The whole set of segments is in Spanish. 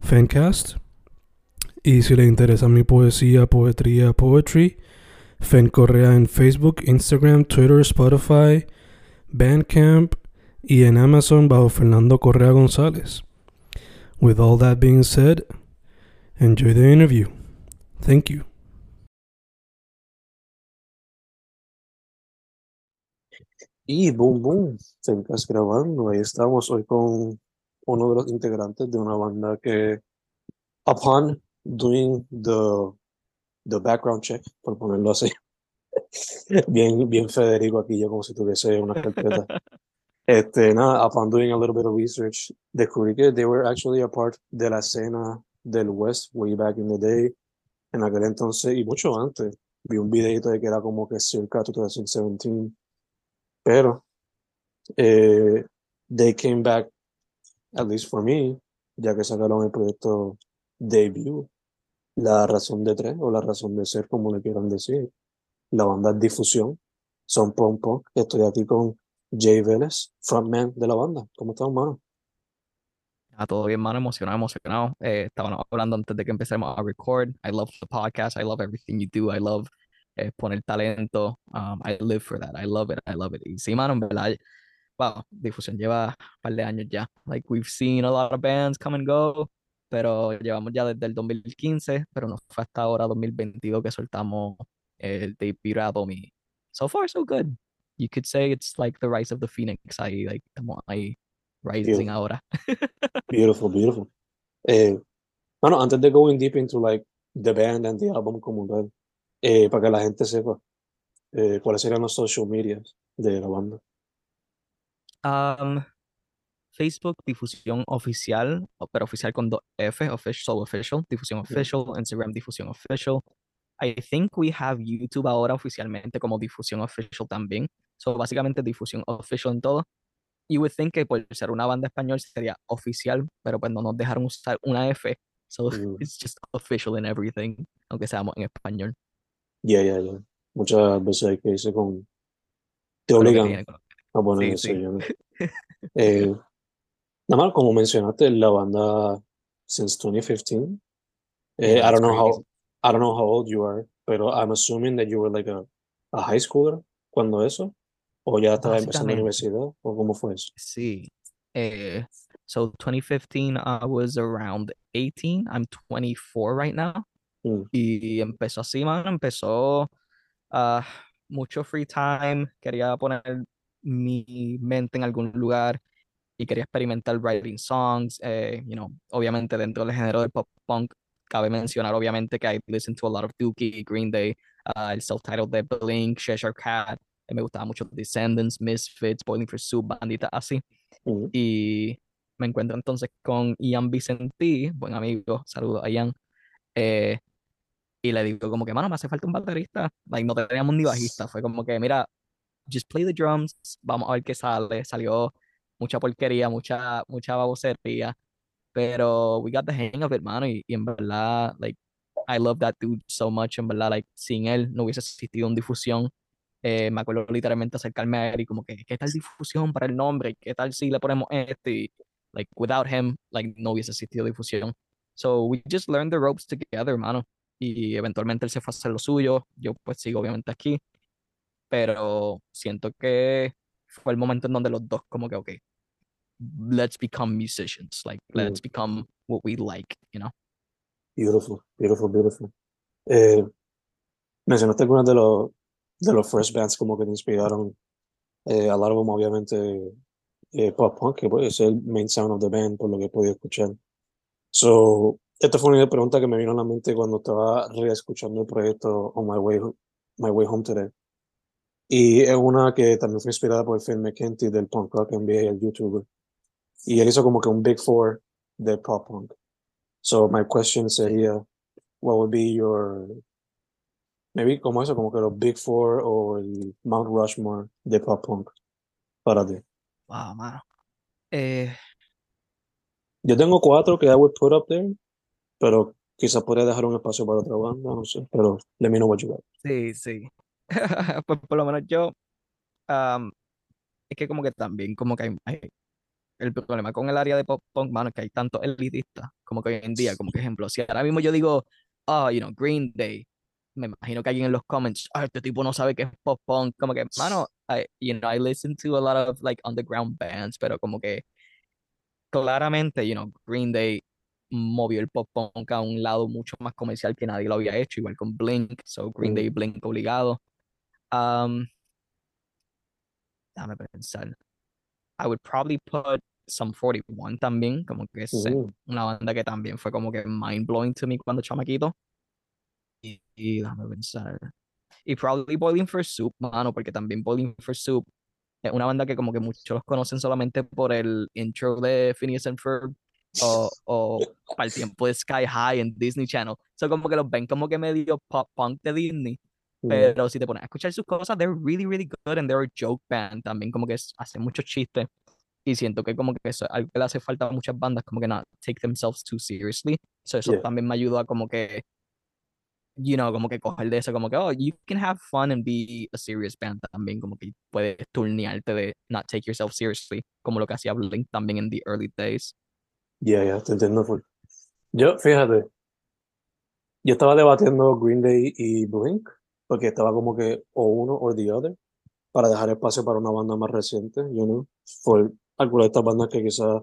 Fencast. Y si le interesa mi poesía, poetría, poetry, Fen Correa en Facebook, Instagram, Twitter, Spotify, Bandcamp y en Amazon bajo Fernando Correa González. With all that being said, enjoy the interview. Thank you. Y boom, boom, Fencast grabando. Ahí estamos hoy con uno de los integrantes de una banda que, upon doing the, the background check, por ponerlo así, bien, bien Federico aquí, yo como si tuviese una carpeta. Este, nada, upon doing a little bit of research, descubrí que they were actually a part de la escena del West way back in the day. En aquel entonces, y mucho antes, vi un videito de que era como que circa 2017. Pero, eh, they came back at least for me, ya que sacaron el proyecto debut, la razón de tres o la razón de ser, como le quieran decir. La banda Difusión, son Pom Pom. Estoy aquí con Jay Vélez, frontman de la banda. ¿Cómo estás, mano? Ah, todo bien, mano, emocionado, emocionado. Eh, estábamos hablando antes de que empecemos a record. I love the podcast. I love everything you do. I love eh, poner talento. Um, I live for that. I love it. I love it. Y sí, mano, en verdad, wow, difusión lleva un par de años ya. Like, we've seen a lot of bands come and go, pero llevamos ya desde el 2015, pero no fue hasta ahora, 2022, que soltamos el debut album y so far, so good. You could say it's like the rise of the phoenix. Ahí, like, estamos ahí rising Beautiful. ahora. Beautiful, beautiful. Eh, bueno, antes de going deep into like the band and the album como tal, eh, para que la gente sepa eh, cuáles serían los social medias de la banda. Um, Facebook, difusión oficial, pero oficial con dos F, official, solo official, difusión official, Instagram, difusión official. I think we have YouTube ahora oficialmente como difusión official también. So, básicamente difusión official en todo. You would think que por ser una banda español sería oficial, pero pues no nos dejaron usar una F. So, Mm. it's just official in everything, aunque seamos en español. Ya, ya, ya. Muchas veces hay que irse con... Te obligan poner Sí, eso. sí. ya, ¿no? Eh, nada más, como mencionaste, la banda since 2015. Eh, I don't know how. I don't know how old you are, pero I'm assuming that you were like a, a high schooler cuando eso, o ya estaba empezando la universidad, o cómo fue eso. Sí. Eh, so 2015, I was around 18. I'm 24 right now. Mm. Y empezó así, mano. Empezó ah, mucho free time. Quería poner mi mente en algún lugar y quería experimentar writing songs. eh, you know, obviamente dentro del género del pop punk, cabe mencionar obviamente que I listen to a lot of Dookie, Green Day, ah, el self-titled de Blink, Cheshire Cat. eh, Me gustaba mucho Descendants, Misfits, Boiling for Soup, banditas así. Mm. Y me encuentro entonces con Ian Vicentí, buen amigo, saludos a Ian. eh, y le digo como que, mano, me hace falta un baterista. Like, no teníamos ni bajista. Fue como que, mira, just play the drums, vamos a ver qué sale. Salió mucha porquería, mucha, mucha babosería. Pero we got the hang of it, mano. Y, y en verdad, like, I love that dude so much. En verdad, like, sin él no hubiese existido una difusión. Eh, me acuerdo literalmente acercarme a él y como que, ¿qué tal difusión para el nombre? ¿Qué tal si le ponemos este? Like, without him, like, no hubiese existido difusión. So we just learned the ropes together, hermano. Y eventualmente él se fue a hacer lo suyo. Yo pues sigo obviamente aquí. Pero siento que fue el momento en donde los dos como que, ok, let's become musicians. Like, let's become what we like, you know. Beautiful, beautiful, beautiful. Eh, mencionaste algunas de los de los first bands como que te inspiraron. Eh, a lot of them, obviamente, eh, pop punk, que es el main sound of the band, por lo que he podido escuchar. So, esta fue una pregunta que me vino a la mente cuando estaba reescuchando el proyecto On My Way, My Way Home Today. Y es una que también fue inspirada por Phil McKenty del punk rock NBA, el youtuber. Y él hizo como que un big four de pop punk. So my question sería, what would be your, maybe como eso, como que los big four o el Mount Rushmore de pop punk para ti? Wow, mano. Eh, Yo tengo cuatro que I would put up there, pero quizás podría dejar un espacio para otra banda, no sé, pero let me know what you got. sí, sí. Pues por lo menos yo, am, es que como que también, como que hay, hay- el problema con el área de pop punk, mano, es que hay tantos elitistas, como que hoy en día, como que ejemplo, si ahora mismo yo digo, oh, you know, Green Day, me imagino que alguien en los comments, ah, este tipo no sabe qué es pop punk, como que, mano, I, you know, I listen to a lot of like underground bands, pero como que claramente, you know, Green Day movió el pop punk a un lado mucho más comercial que nadie lo había hecho, igual con Blink, so Green Mm. Day, Blink obligado. Um, déjame pensar. I would probably put Some 41 también, como que es Mm, una banda que también fue como que mind blowing to me cuando chamaquito. Y, y déjame pensar. Y probably Boiling for Soup, mano, porque también Boiling for Soup es una banda que como que muchos los conocen solamente por el intro de Phineas and Ferb o, o para el tiempo de Sky High en Disney Channel. So como que los ven como que medio pop punk de Disney. Mm, Pero si te pones a escuchar sus cosas, they're really, really good and they're a joke band también, como que hacen muchos chistes. Y siento que como que eso es algo que le hace falta a muchas bandas, como que not take themselves too seriously. So eso Yeah. también me ayuda como que, you know, como que coger de eso, como que, oh, you can have fun and be a serious band también, como que puedes turnearte de not take yourself seriously, como lo que hacía Blink también en the early days. Yeah, yeah, te entiendo full. Yo, fíjate, yo estaba debatiendo Green Day y Blink, porque estaba como que o uno o the other, para dejar espacio para una banda más reciente, you know, por alguna de estas bandas que quizás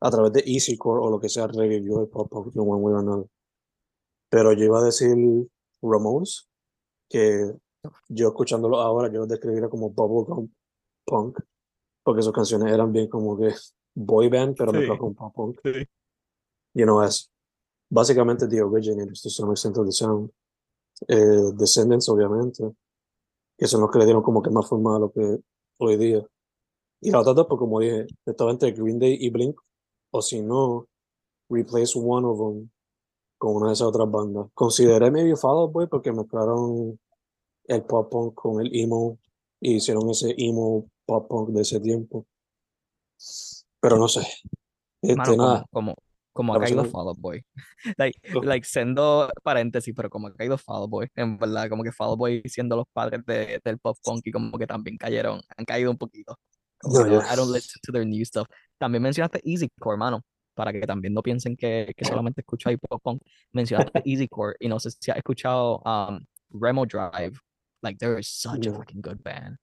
a través de Easycore o lo que sea revivió el pop punk de one way or another. Pero yo iba a decir Ramones, que yo escuchándolo ahora, yo lo describiría como bubblegum punk, porque sus canciones eran bien como que boy band, pero Sí. mezclado con pop punk. You know, es básicamente The Originators to some extent of the sound. Eh, Descendants, obviamente, que son los que le dieron como que más forma a lo que hoy día. Y la otra dos, pues como dije, estaba entre Green Day y Blink, o si no, replace one of them con una de esas otras bandas. Consideré maybe Fall Out Boy porque mezclaron el pop punk con el emo y hicieron ese emo pop punk de ese tiempo. Pero no sé. Este, Mano, nada, como, como, como ha caído Fall Out Boy. like, Oh. like, siendo paréntesis, pero como ha caído Fall Out Boy, en verdad, como que Fall Out Boy siendo los padres de, del pop punk y como que también cayeron, han caído un poquito. Como No. I don't listen to their new stuff. También mencionaste Easycore, mano, para que también no piensen que, que solamente escucho ahí pop punk. Mencionaste Easycore y no sé si has escuchado um, Remo Drive. Like, they're such a fucking good band.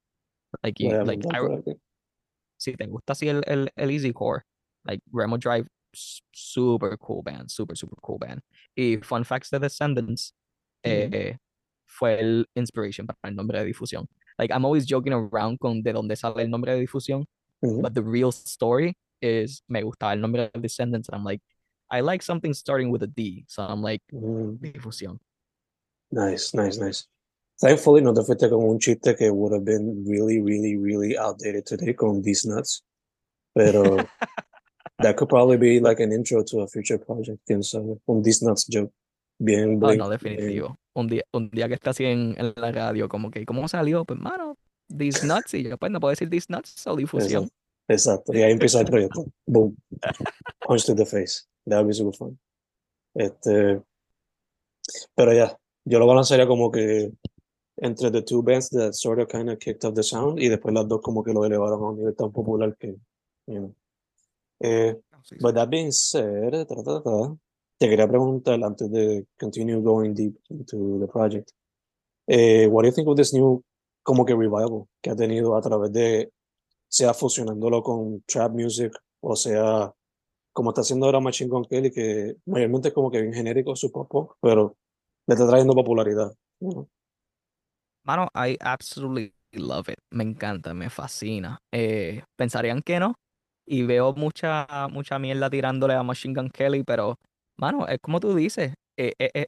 Like, you, like, I, si te gusta así el, el, el Easy Core, like Remo Drive, super cool band, super, super cool band. Y Fun Facts de Descendants Ujú. eh, fue el inspiration para el nombre de difusión. Like, I'm always joking around con de dónde sale el nombre de difusión, Ujú. but the real story is me gustaba el nombre de Descendants, and I'm like, I like something starting with a D, so I'm like, Mm, difusión. Nice, nice, nice. Thankfully, no te fuiste con un chiste que would have been really, really, really outdated today con These Nuts. Pero that could probably be like an intro to a future project. Quién sabe. Un Nuts joke. Bien, Oh, Blink, no, bien- definitivo. Un día, un día que está así en, en la radio, como que, ¿cómo salió? Pues, mano, These Nuts, y yo, pues, no puedo decir These Nuts o difusión. Exacto. Exacto. Y ahí empieza el proyecto. Boom. Punch to the face. That would be super fun. Este, pero ya, yo lo balancearía como que entre the two bands that sort of kind of kicked off the sound y después las dos como que lo elevaron a un nivel tan popular que, you know. Eh, sí. But that being said, ta, ta, ta, te quería preguntar antes de continue going deep into the project. Eh, what do you think of this new como que revival que ha tenido a través de sea fusionándolo con trap music o sea como está haciendo ahora Machine Gun Kelly, que mayormente es como que bien genérico su pop pero le está trayendo popularidad. Mano, I absolutely love it. Me encanta, me fascina. Eh, pensarían que no. Y veo mucha, mucha mierda tirándole a Machine Gun Kelly, pero, mano, es como tú dices. eh, eh, eh,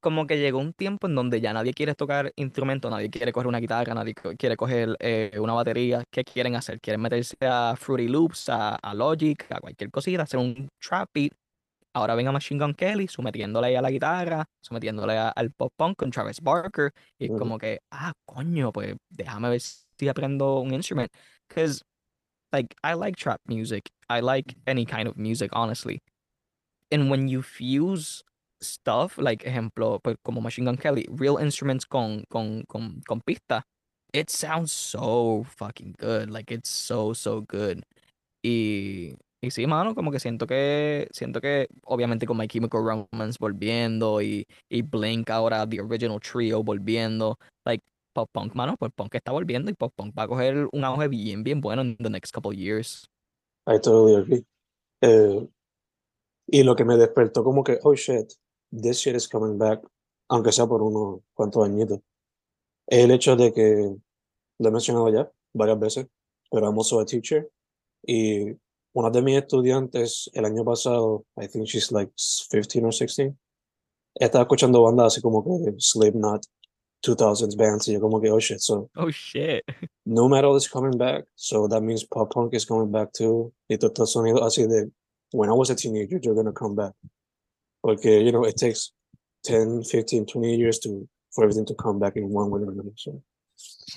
como que llegó un tiempo en donde ya nadie quiere tocar instrumento, nadie quiere coger una guitarra, nadie quiere coger eh, una batería. ¿Qué quieren hacer? Quieren meterse a Fruity Loops, a, a Logic, a cualquier cosita, hacer un trap beat. Ahora ven a Machine Gun Kelly sometiéndole a la guitarra, sometiéndole a- al pop punk con Travis Barker. Y es Ujú. como que, ah, coño, pues déjame ver si aprendo un instrument. Because, like, I like trap music. I like mm-hmm. any kind of music, honestly. And when you fuse stuff, like, ejemplo, pues, como Machine Gun Kelly, real instruments con, con, con, con pista, it sounds so fucking good. Like, it's so, so good. Y, y sí, mano, como que siento que, siento que obviamente con My Chemical Romance volviendo y, y Blink ahora, The Original Trio volviendo, like, pop punk, mano, pues punk está volviendo y pop punk va a coger un auge bien, bien bueno en the next couple years. I totally agree. Eh, y lo que me despertó como que, oh shit, this shit is coming back, aunque sea por unos cuantos añitos. El hecho de que, lo he mencionado ya varias veces, pero I'm also a teacher. Y una de mis estudiantes el año pasado, I think she's like 15 or 16, estaba escuchando bandas así como que Slipknot, 2000s bands, y yo como que, oh shit, so Oh shit. no metal is coming back, so that means pop punk is coming back too. Y todo estos sonidos así de, when I was a teenager, you're gonna come back. Okay, you know, it takes 10, 15, 20 years to, for everything to come back in one way or another. So,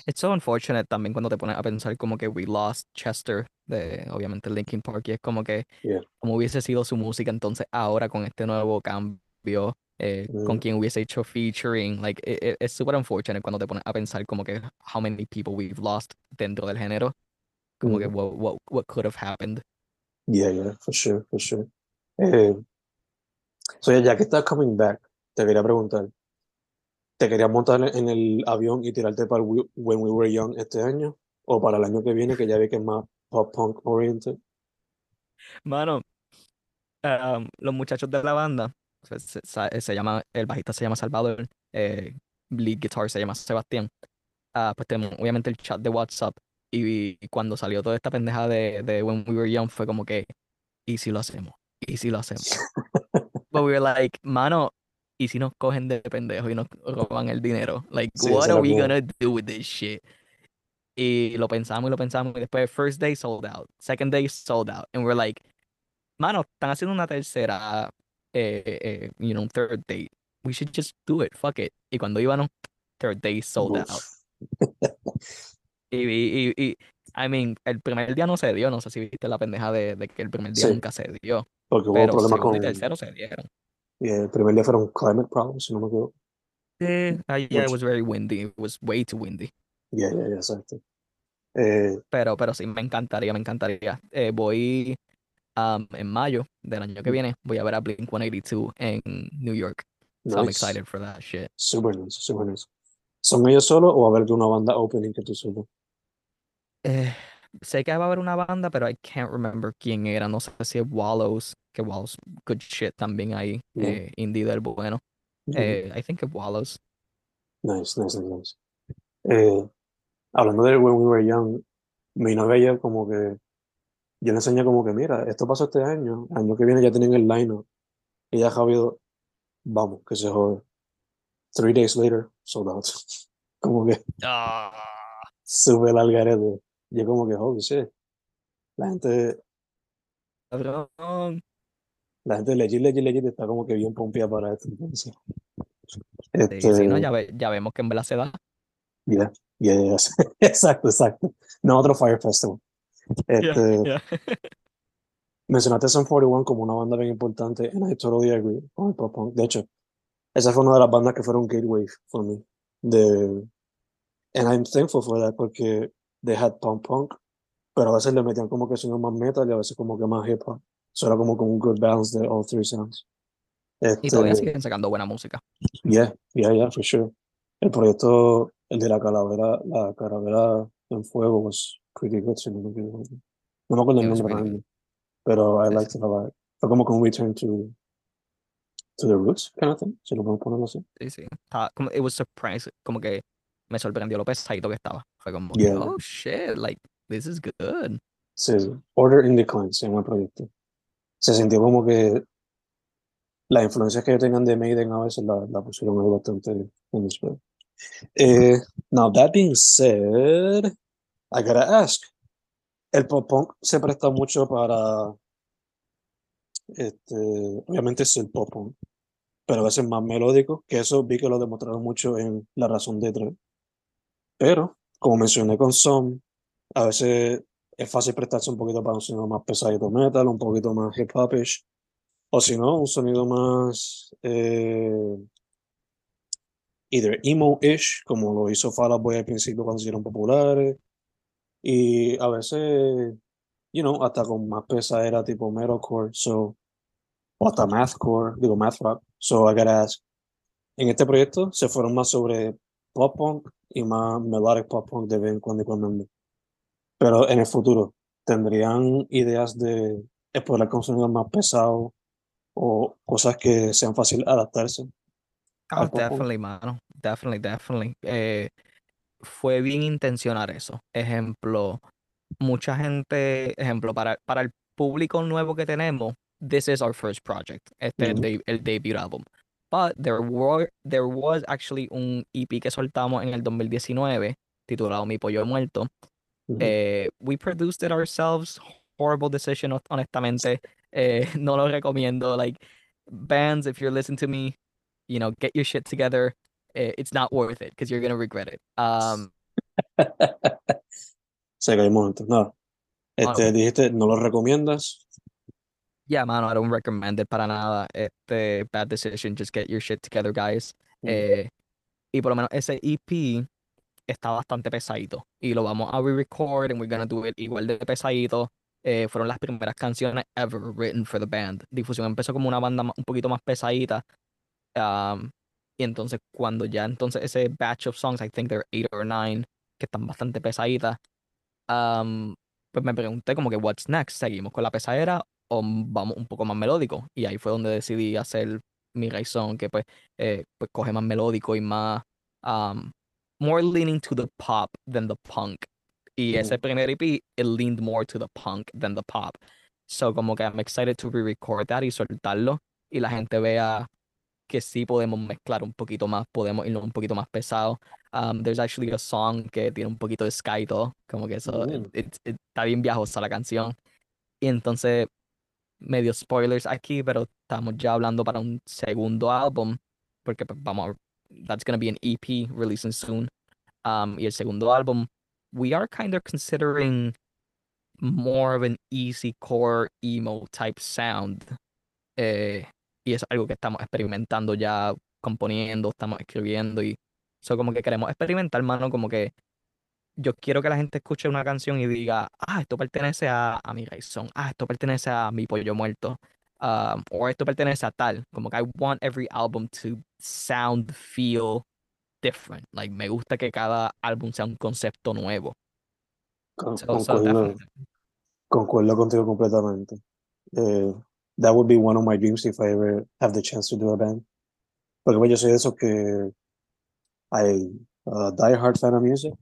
It's so unfortunate también cuando te pones a pensar como que we lost Chester de obviamente Linkin Park y es como que Yeah. como hubiese sido su música entonces ahora con este nuevo cambio eh, con Mm. quien hubiese hecho featuring like it- it- es super unfortunate cuando te pones a pensar como que how many people we've lost dentro del género como que Mm. what, what, what could have happened yeah, yeah, for sure, for sure. Eh, so, ya que estás coming back, te quería preguntar, ¿te querías montar en el avión y tirarte para el We- When We Were Young este año? ¿O para el año que viene, que ya vi que es más pop punk oriented? mano um, los muchachos de la banda se, se- se- se llama el bajista se llama Salvador eh, lead guitar se llama Sebastián ah, pues tenemos obviamente el chat de WhatsApp y, y cuando salió toda esta pendeja de, de When We Were Young fue como que ¿y si lo hacemos? ¿y si lo hacemos? But we were like, mano, ¿y si nos cogen de pendejos y nos roban el dinero? Like, Sí, what are we gonna do with this shit? Y lo pensamos y lo pensamos y después first day sold out, second day sold out, and we're like, mano, están haciendo una tercera, eh, eh, you know, third date. We should just do it, fuck it. Y cuando íbamos, third day sold Uf. out. Y, y, y, y, I mean, el primer día no se dio, no sé si viste la pendeja de, de que el primer día Sí. nunca se dio, Porque hubo pero problemas con... tercero se dieron. y el primer día fueron climate problems, si no me equivoco. Eh, ah, yeah, it was very windy. It was way too windy. Yeah, yeah, yeah, exacto. Eh, Pero, pero sí, me encantaría, me encantaría. Eh, voy um, en mayo del año que viene, voy a ver a Blink 182 en New York. So I'm nice. excited for that shit. Super nice, super nice. ¿Son ellos solos o va a haber una banda opening que tú solo? Eh, sé que va a haber una banda, pero I can't remember quién era. No sé si es Wallows, que Wallows, good shit también ahí. Yeah. Eh, indie del bueno. Ujú. Eh, I think it's Wallows. Nice, nice, nice, nice. Eh, hablando de When We Were Young, mi novia como que, yo le enseñé como que, mira, esto pasó este año, el año que viene ya tienen el line y ya Javier, vamos, que se jode. Three days later, sold out. Como que Ah, sube el algarete. Yo como que, holy shit. La gente, cabrón. la gente legit, legit, legit está como que bien pompeada para esto. Entonces, Sí, este, sí, no, ya, ve- ya vemos que en verdad se da. yeah, yeah, yeah, exacto, exacto. No otro Fire Festival. Yeah, Este, yeah. Mencionaste Sum 41 como una banda bien importante, and I totally agree con el pop punk. De hecho, esa fue una de las bandas que fueron gateway for me. De, and I'm thankful for that porque they had pop punk, pero a veces le metían como que sonido más metal y a veces como que más hip hop. So era como con un good balance de all three sounds. Y todavía Este, siguen sacando buena música. yeah, yeah, yeah, for sure. El proyecto, el de la calavera, la calavera en fuego was pretty good, si no me. No me acuerdo el nombre pero I liked it a lot. Fue como que un return to, to the roots kind of thing, si lo podemos así. sí, sí. Estaba como, it was como que me sorprendió lo pesadito que estaba. Fue como que, Yeah. oh shit, like, this is good. Sí, sí. Order in Decline se llama el proyecto. Se sintió como que las influencias que tengan de Maiden a veces la, la pusieron bastante en display. Eh, now, that being said, I gotta ask. El pop punk se presta mucho para, este, obviamente es el pop punk, pero a veces más melódico, que eso vi que lo demostraron mucho en La Razón de Tres. Pero, como mencioné con Som, a veces es fácil prestarse un poquito para un sonido más pesadito metal, un poquito más hip hopish, o si no, un sonido más eh, either emo-ish, como lo hizo Fall Boy al principio cuando hicieron populares, y a veces, you know, hasta con más pesadera tipo metalcore, so, o hasta mathcore, digo math rock, so I gotta ask, en este proyecto se fueron más sobre pop punk y más melodic pop punk de vez en cuando y cuando. Pero en el futuro, ¿tendrían ideas de explorar con sonidos más pesados o cosas que sean fácil adaptarse? Oh, definitely, mano. Definitely, definitely. Eh, fue bien intencionar eso. Ejemplo, mucha gente, ejemplo, para, para el público nuevo que tenemos, this is our first project. Este es el, Ujú. de- el debut album. But there were, there was actually un EP que soltamos en el 2019 titulado Mi Pollo Muerto. Ujú. Eh, we produced it ourselves. Horrible decision, hon- honestamente. Eh, no lo recomiendo. Like, bands, if you're listening to me, you know, get your shit together. Eh, it's not worth it because you're gonna regret it. Um, Se un momento. Nada. Este, ok. dijiste, ¿no lo recomiendas? yeah, mano, I don't recommend it para nada. Este, bad decision. Just get your shit together, guys. Mm. Eh, y por lo menos ese EP está bastante pesadito. Y lo vamos a re-record and we're gonna do it igual de pesadito. Eh, fueron las primeras canciones ever written for the band. Difusión empezó como una banda un poquito más pesadita. um, y entonces cuando ya entonces ese batch of songs, I think there are eight or nine, que están bastante pesaditas, um, pues me pregunté como que what's next, seguimos con la pesadera o vamos un poco más melódico. Y ahí fue donde decidí hacer mi razón, que pues, eh, pues coge más melódico y más um, more leaning to the pop than the punk. Y ese primer EP, it leaned more to the punk than the pop. So como que I'm excited to re-record that y soltarlo y la gente vea que sí podemos mezclar un poquito más, podemos irnos un poquito más pesado. Um, there's actually a song que tiene un poquito de sky y todo, como que eso, it- Mm. it- it- está bien viajosa la canción. Y entonces, medio spoilers aquí, pero estamos ya hablando para un segundo álbum, porque pues, vamos, a- that's gonna be an EP releasing soon. Um, y el segundo álbum, we are kind of considering more of an easy core emo type sound. Eh, y es algo que estamos experimentando ya, componiendo, estamos escribiendo y eso como que queremos experimentar, mano, como que yo quiero que la gente escuche una canción y diga, ah, esto pertenece a, a mi razón, ah, esto pertenece a mi pollo muerto, um, o esto pertenece a tal, como que I want every album to sound, feel different, like me gusta que cada álbum sea un concepto nuevo. Con- So, Concuerdo, concuerdo contigo completamente. Eh, that would be one of my dreams if I ever have the chance to do a band. Porque pues, yo soy de esos que I uh, die hard fan of music,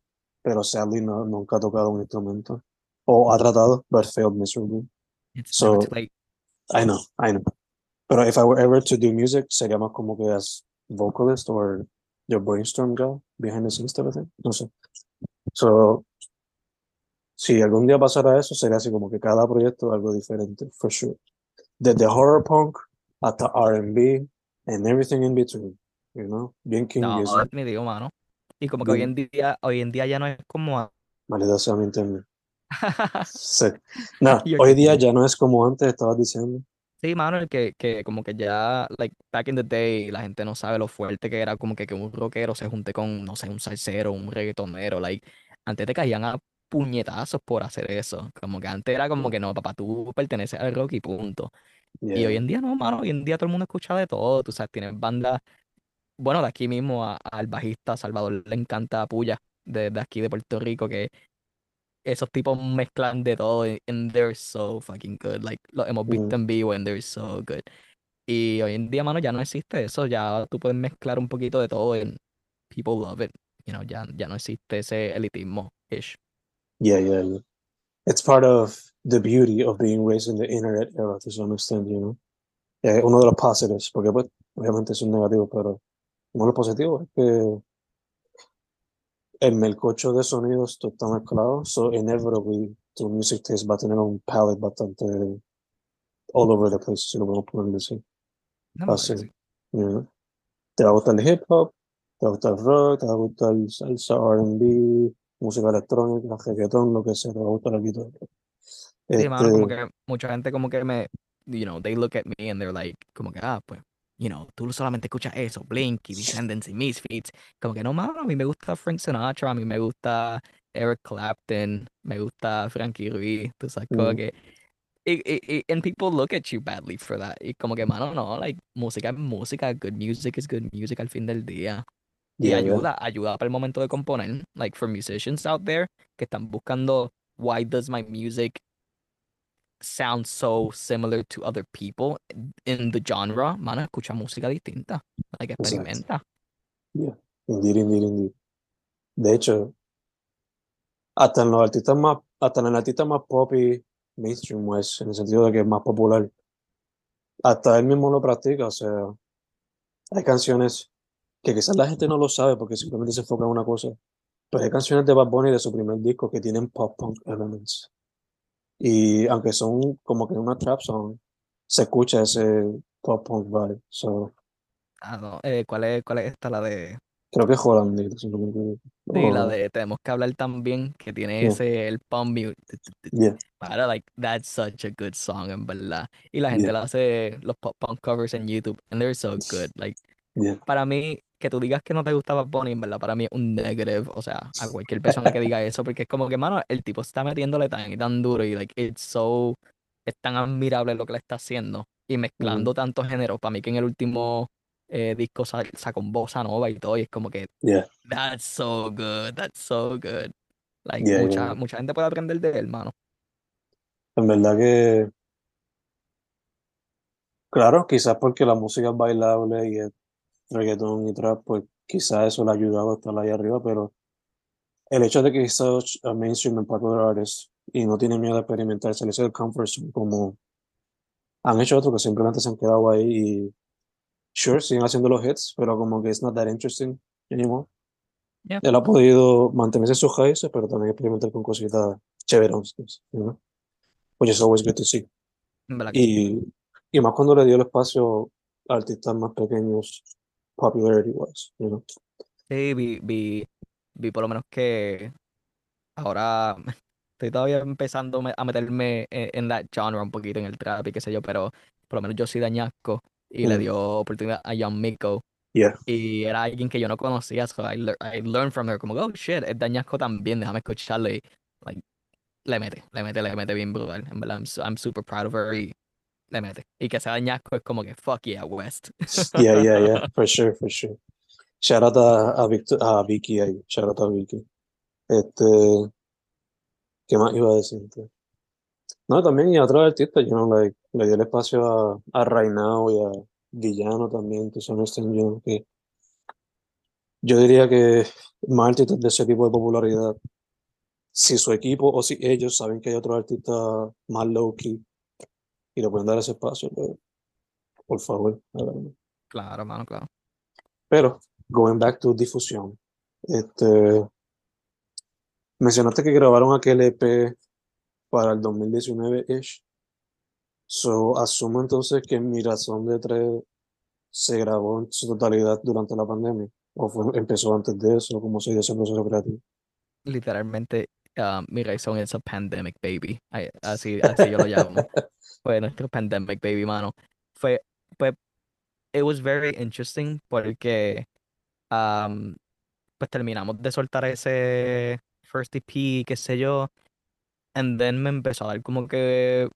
pero sadly no, nunca ha tocado un instrumento. O ha tratado, but failed miserably. It's So-. I know, I know. Pero if I were ever to do music, sería más como que as vocalist or your brainstorm guy behind the scenes type of thing. No sé. So, si algún día pasara eso, sería así como que cada proyecto algo diferente, for sure. Desde horror punk hasta R&B and everything in between, you know? Bien King No, Gizzard. definitivo, mano. Y como que hoy en día, hoy en día ya no es como Maldita sea mi internet. Sí. No, hoy día ya no es como antes, estabas diciendo. Sí, mano, el que, que como que ya, like, back in the day, la gente no sabe lo fuerte que era como que, que un rockero se junte con, no sé, un salsero, un reggaetonero, like, antes te caían a puñetazos por hacer eso, como que antes era como que no, papá, tú perteneces al rock y punto. Y Yeah. hoy en día no, mano, hoy en día todo el mundo escucha de todo, tú sabes, tienes bandas, bueno, de aquí mismo a- al bajista Salvador le encanta Puya, de, de aquí de Puerto Rico, que esos tipos mezclan de todo y- and they're so fucking good. Like, los hemos Mm. visto en vivo and they're so good. Y hoy en día, mano, ya no existe eso. Ya tú puedes mezclar un poquito de todo and people love it. You know, ya, ya no existe ese elitismo-ish. Yeah, yeah, yeah. It's part of the beauty of being raised in the internet era to some extent, you know. Eh, uno de los positives, porque pues, obviamente es un negativo, pero uno de los positivos es que el melcocho de sonidos todo está mezclado, so inevitably tu music taste va a tener un palette bastante all over the place, si lo podemos poner así. No, Así, you know. Te va a gustar el hip hop, te va a gustar el rock, te va a gustar el salsa, R&B, música electrónica, reggaetón, lo que sea, te va a gustar aquí todo. Sí, mano, como Este, que mucha gente como que me, you know, they look at me and they're like, como que, ah, pues, you know, tú solamente escuchas eso, Blink y Descendants y Misfits. Como que no, mano, a mí me gusta Frank Sinatra, a mí me gusta Eric Clapton, me gusta Frankie Ruiz, tú sabes, como mm, que, y, y, y- and people look at you badly for that. Y como que, mano, no, like, música es música, good music is good music al fin del día. Y ayuda, ayuda para el momento de componer, like, for musicians out there que están buscando, why does my music sound so similar to other people in the genre, mano, escucha música distinta, like experimenta. Yeah. Indeed, indeed, indeed. De hecho, hasta en los artistas más, hasta en el artista más pop y mainstream, pues, en el sentido de que es más popular, hasta él mismo lo practica, o sea, hay canciones que quizás la gente no lo sabe porque simplemente se enfoca en una cosa, pero hay canciones de Bad Bunny de su primer disco que tienen pop punk elements. Y aunque son como que una trap song, se escucha ese pop punk vibe. So, Ah, no, eh, ¿cuál es, cuál es esta? La de, creo que es si no equivoco. sí, la O- de Tenemos que hablar también, que tiene Yeah. ese, el pump mute. yeah, Para, like, that's such a good song, en verdad. Y la gente yeah, le hace los pop punk covers en YouTube, and they're so good. Like, yeah. para mí, que tú digas que no te gusta Bad Bunny, en verdad, para mí es un negative. O sea, a cualquier persona que diga eso, porque es como que, mano, el tipo está metiéndole tan y tan duro y, like, it's so. Es tan admirable lo que le está haciendo. Y mezclando tantos géneros. Para mí, que en el último eh, disco sa- sacó un bossa nova y todo, y es como que, Yeah, that's so good, that's so good. Like, yeah, mucha, yeah. mucha gente puede aprender de él, mano. En verdad que, claro, quizás porque la música es bailable y es reggaetón y trap, pues quizás eso le ha ayudado a estar ahí arriba, pero el hecho de que es such a mainstream and popular artist y no tiene miedo a experimentar, se le hace el comfort zone, como han hecho otros que simplemente se han quedado ahí y, sure, siguen haciendo los hits, pero como que it's not that interesting anymore. Yeah. Él ha podido mantenerse en sus raíces, pero también experimentar con cositas chéveres, you know? which is always good to see. En. Y, y más cuando le dio el espacio a artistas más pequeños, popularity wise, you know? Sí, vi, vi, vi por lo menos que ahora estoy todavía empezando me- a meterme en, en that genre un poquito en el trap y qué sé yo, pero por lo menos yo soy dañasco y le Mm. dio oportunidad a Young Miko Yeah, y era alguien que yo no conocía, so I, lear- I learned from her como, oh shit, es dañasco también, déjame escucharle like, le mete, le mete, le mete bien brutal, en verdad, I'm, I'm super proud of her y le mete. Y que sea dañasco es como que, fuck yeah, West. yeah, yeah, yeah, for sure, for sure. Shout out a, a, Victor- a Vicky ahí, shout out a Vicky. Este, ¿qué más iba a decir? No, también y a otros artistas, you know, like, le dio el espacio a, a Reinao y a Villano también, que son este, you que yo diría que más artistas de ese tipo de popularidad, si su equipo o si ellos saben que hay otros artistas más low key y le pueden dar ese espacio, pues, por favor. Claro, mano, claro. Pero, going back to difusión, este, mencionaste que grabaron aquel EP para el 2019-ish. So, asumo entonces que Mi Razón de Tres se grabó en su totalidad durante la pandemia. ¿O fue, empezó antes de eso? ¿Cómo se dio ese proceso creativo? literalmente ah, mi razón es a pandemic baby. Así, así yo lo llamo. Fue nuestro pandemic baby, mano. Fue, fue, it was very interesting porque um, pues terminamos de soltar ese first EP, qué sé yo, and then me empezó a dar como que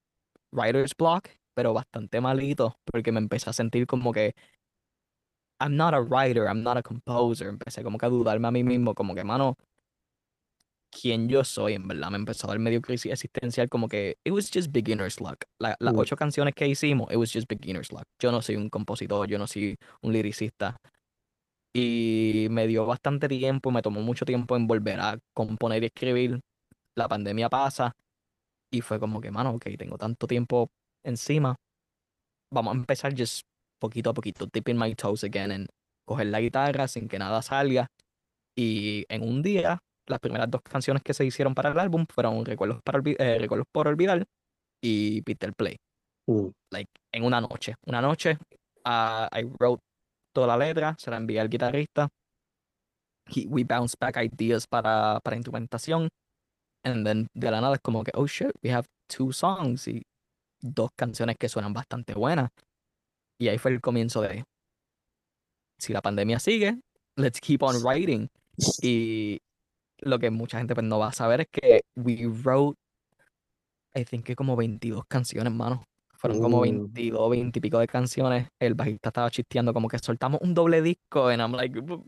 writer's block, pero bastante malito, porque me empecé a sentir como que I'm not a writer, I'm not a composer. Empecé como que a dudarme a mí mismo, como que, mano, quién yo soy, en verdad. Me empezó a dar medio crisis existencial, como que it was just beginner's luck. La- las ocho canciones que hicimos, it was just beginner's luck. Yo no soy un compositor, yo no soy un liricista. Y me dio bastante tiempo, me tomó mucho tiempo en volver a componer y escribir. La pandemia pasa y fue como que, mano, ok, tengo tanto tiempo encima. Vamos a empezar just poquito a poquito, dipping my toes again en coger la guitarra sin que nada salga. Y en un día, las primeras dos canciones que se hicieron para el álbum fueron Recuerdos, para Olvi- eh, Recuerdos por Olvidar y Peter Play. Mm. Like, en una noche. Una noche, ah, I wrote toda la letra, se la envié al guitarrista. He- we bounced back ideas para, para instrumentación. And then de la nada es como que, oh shit, we have two songs y dos canciones que suenan bastante buenas. Y ahí fue el comienzo de, si la pandemia sigue, let's keep on writing. Y lo que mucha gente pues, no va a saber es que we wrote, I think que como 22 canciones, mano. Fueron como Mm. 22, 20 y pico de canciones. El bajista estaba chisteando como que soltamos un doble disco. And I'm like, "Bu-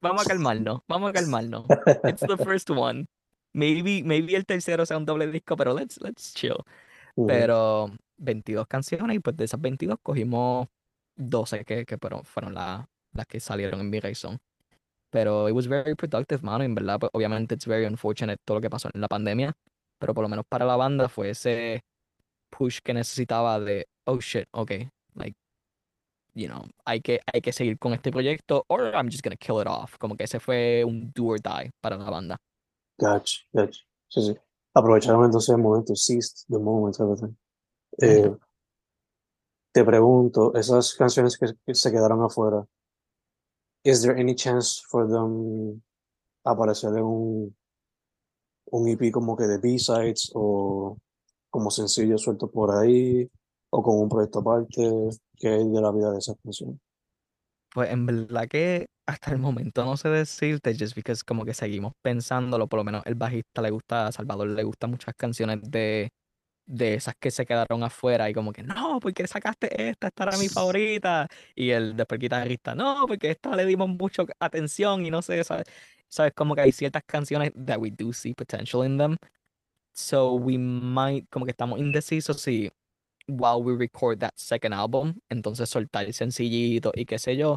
vamos a calmarnos, vamos a calmarnos. It's the first one. Maybe, maybe el tercero sea un doble disco, pero let's, let's chill. Mm. Pero 22 canciones y pues de esas 22 cogimos 12 que, que fueron, fueron la- las que salieron en mi. Pero it was very productive, mano. y En verdad, pues obviamente it's very unfortunate todo lo que pasó en la pandemia. Pero por lo menos para la banda fue ese push que necesitaba de, oh shit, ok, like, you know, hay que, hay que seguir con este proyecto or I'm just gonna kill it off. Como que ese fue un do or die para la banda. Gotcha, gotcha. Sí, sí. Aprovecharon entonces el momento, seized the moment, everything. Eh, te pregunto, esas canciones que, que se quedaron afuera, is there any chance for them aparecer en un, un EP como que de B-sides o como sencillo suelto por ahí o con un proyecto aparte? ¿Qué hay de la vida de esas canciones? Pues en verdad que hasta el momento no sé decirte, just because como que seguimos pensándolo, por lo menos el bajista le gusta, a Salvador le gustan muchas canciones de, de esas que se quedaron afuera y como que no, porque sacaste esta, esta era mi favorita. Y el después el guitarrista, no, porque esta le dimos mucho atención y no sé, ¿sabes? Sabes como que hay ciertas canciones that we do see potential in them. So we might, como que estamos indecisos si while we record that second album, entonces soltar el sencillito y qué sé yo,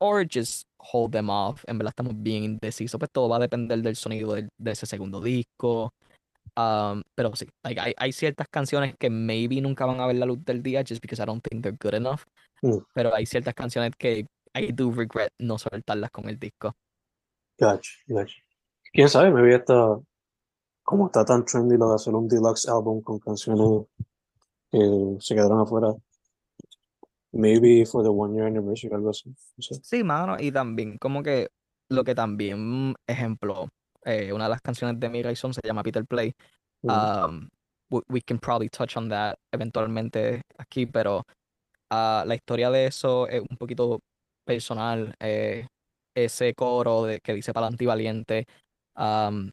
or just hold them off. En verdad estamos bien indecisos, pues todo va a depender del sonido del- de, ese segundo disco. Um, pero sí, like, hay, hay ciertas canciones que maybe nunca van a ver la luz del día just because I don't think they're good enough. Mm. Pero hay ciertas canciones que I do regret no soltarlas con el disco. Gotcha, gotcha. ¿Quién sabe? Vi esta, como está tan trendy lo de hacer un deluxe album con canciones que se quedaron afuera. Maybe for the one year anniversary, algo así. No sé. Sí, mano, y también como que lo que también, ejemplo, eh, una de las canciones de Mi Razón se llama Peter Play. Um, we, we can probably touch on that eventualmente aquí, pero ah, la historia de eso es un poquito personal. eh, ese coro de, que dice Palante y Valiente um,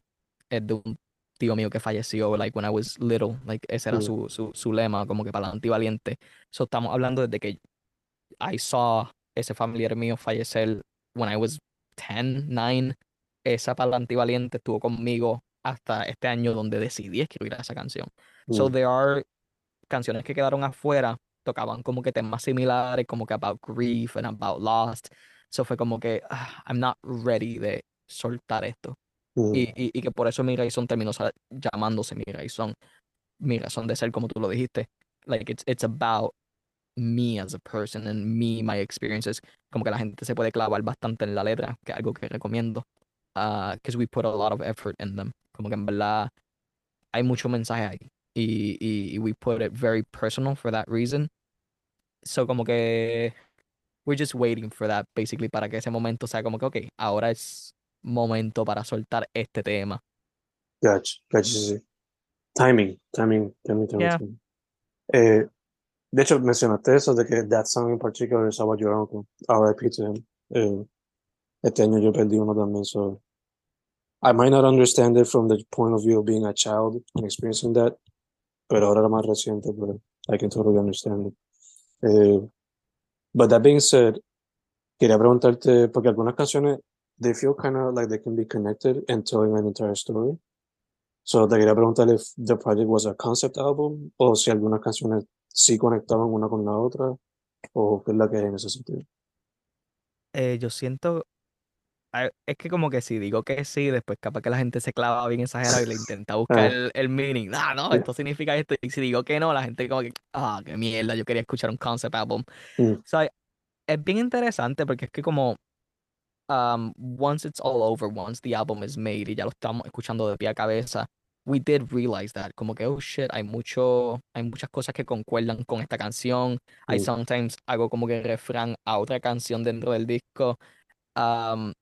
es de un tío mío que falleció, like when I was little, like ese era su, su, su lema, como que Palante y Valiente. So estamos hablando desde que I saw ese familiar mío fallecer when I was 10, 9. Esa Palante y Valiente estuvo conmigo hasta este año donde decidí escribir esa canción. So mm, there are canciones que quedaron afuera, tocaban como que temas similares, como que about grief and about lost. So fue como que ah, I'm not ready de soltar esto. mm, Y, y, y que por eso mi razón terminó llamándose mi razón. Mi razón de ser, como tú lo dijiste. Like it's, it's about me as a person and me, my experiences. Como que la gente se puede clavar bastante en la letra, que es algo que recomiendo. Because we put a lot of effort in them. Como que en verdad hay mucho mensaje ahí. Y, y, y we put it very personal for that reason. So como que we're just waiting for that, basically, para que ese momento sea como que, ok, ahora es momento para soltar este tema. Gotcha, gotcha, sí, sí. Timing, timing, timing, timing, Yeah. timing. Eh, de hecho, mencionaste eso de que that song in particular is about your uncle. R.I.P. to him. Eh, este año yo perdí uno también, so I might not understand it from the point of view of being a child and experiencing that, pero ahora era más reciente, pero I can totally understand it. Eh, but that being said, quería preguntarte, porque algunas canciones, they feel kind of like they can be connected and telling an entire story. Solo te quería preguntar if the project was a concept album o si algunas canciones sí conectaban una con la otra o qué es la que hay en ese sentido. Eh, yo siento, es que como que si digo que sí, después capaz que la gente se clava bien exagerado y le intenta buscar Ah. el, el meaning. Ah, no, esto significa esto. Y si digo que no, la gente como que, ah, qué mierda, yo quería escuchar un concept album. Mm. O sea, es bien interesante porque es que como um, once it's all over, once the album is made y ya lo estamos escuchando de pie a cabeza, we did realize that, como que, oh shit, hay mucho, hay muchas cosas que concuerdan con esta canción. I Mm. sometimes hago como que refrán a otra canción dentro del disco. Um,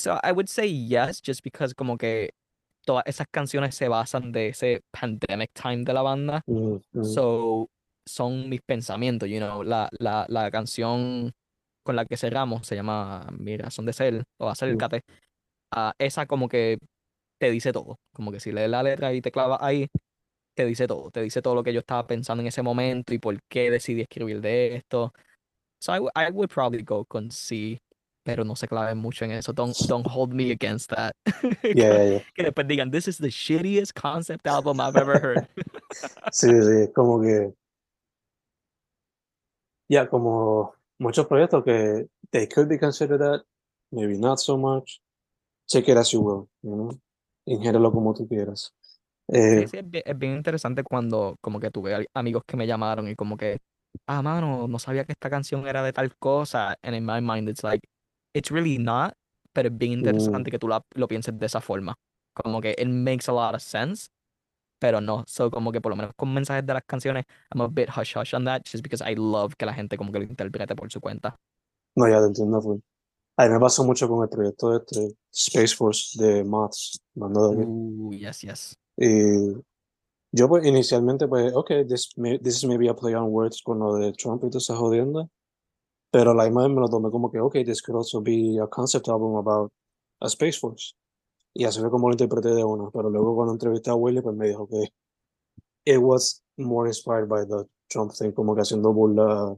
so I would say yes, just because como que todas esas canciones se basan de ese pandemic time de la banda. Mm, So, son mis pensamientos, you know, la, la, la canción con la que cerramos se llama Mi razón de ser o Mm. Acércate. Ah, esa como que te dice todo, como que si lees la letra y te clavas ahí, te dice todo, te dice todo lo que yo estaba pensando en ese momento y por qué decidí escribir de esto. So I, I would probably go con sí, pero no se claven mucho en eso. Don't, don't hold me against that. Yeah, yeah, yeah. que después digan, this is the shittiest concept album I've ever heard. Sí, sí, es como que, ya, como muchos proyectos que they could be considered that, maybe not so much. Take it as you will, you know? Ingérelo como tú quieras. Eh, Sí, sí, es bien, es bien interesante cuando como que tuve amigos que me llamaron y como que, ah, mano, no sabía que esta canción era de tal cosa. And in my mind it's like, it's really not, pero es bien Mm. interesante que tú la- lo pienses de esa forma. Como que it makes a lot of sense, pero no. So como que por lo menos con mensajes de las canciones, I'm a bit hush hush on that, just because I love que la gente como que lo interprete por su cuenta. no, ya te entiendo, full. A mí me pasó mucho con el proyecto este, Space Force de Moths, banda de. Uh, yes, yes. Y yo pues inicialmente pues, ok, this, may- this is maybe a play on words con lo de Trump y toda esa jodienda. Pero la imagen me lo tomé como que, ok, this could also be a concept album about a Space Force. Y así fue como lo interpreté de una. Pero luego cuando entrevisté a Willy, pues me dijo que it was more inspired by the Trump thing, como que haciendo burla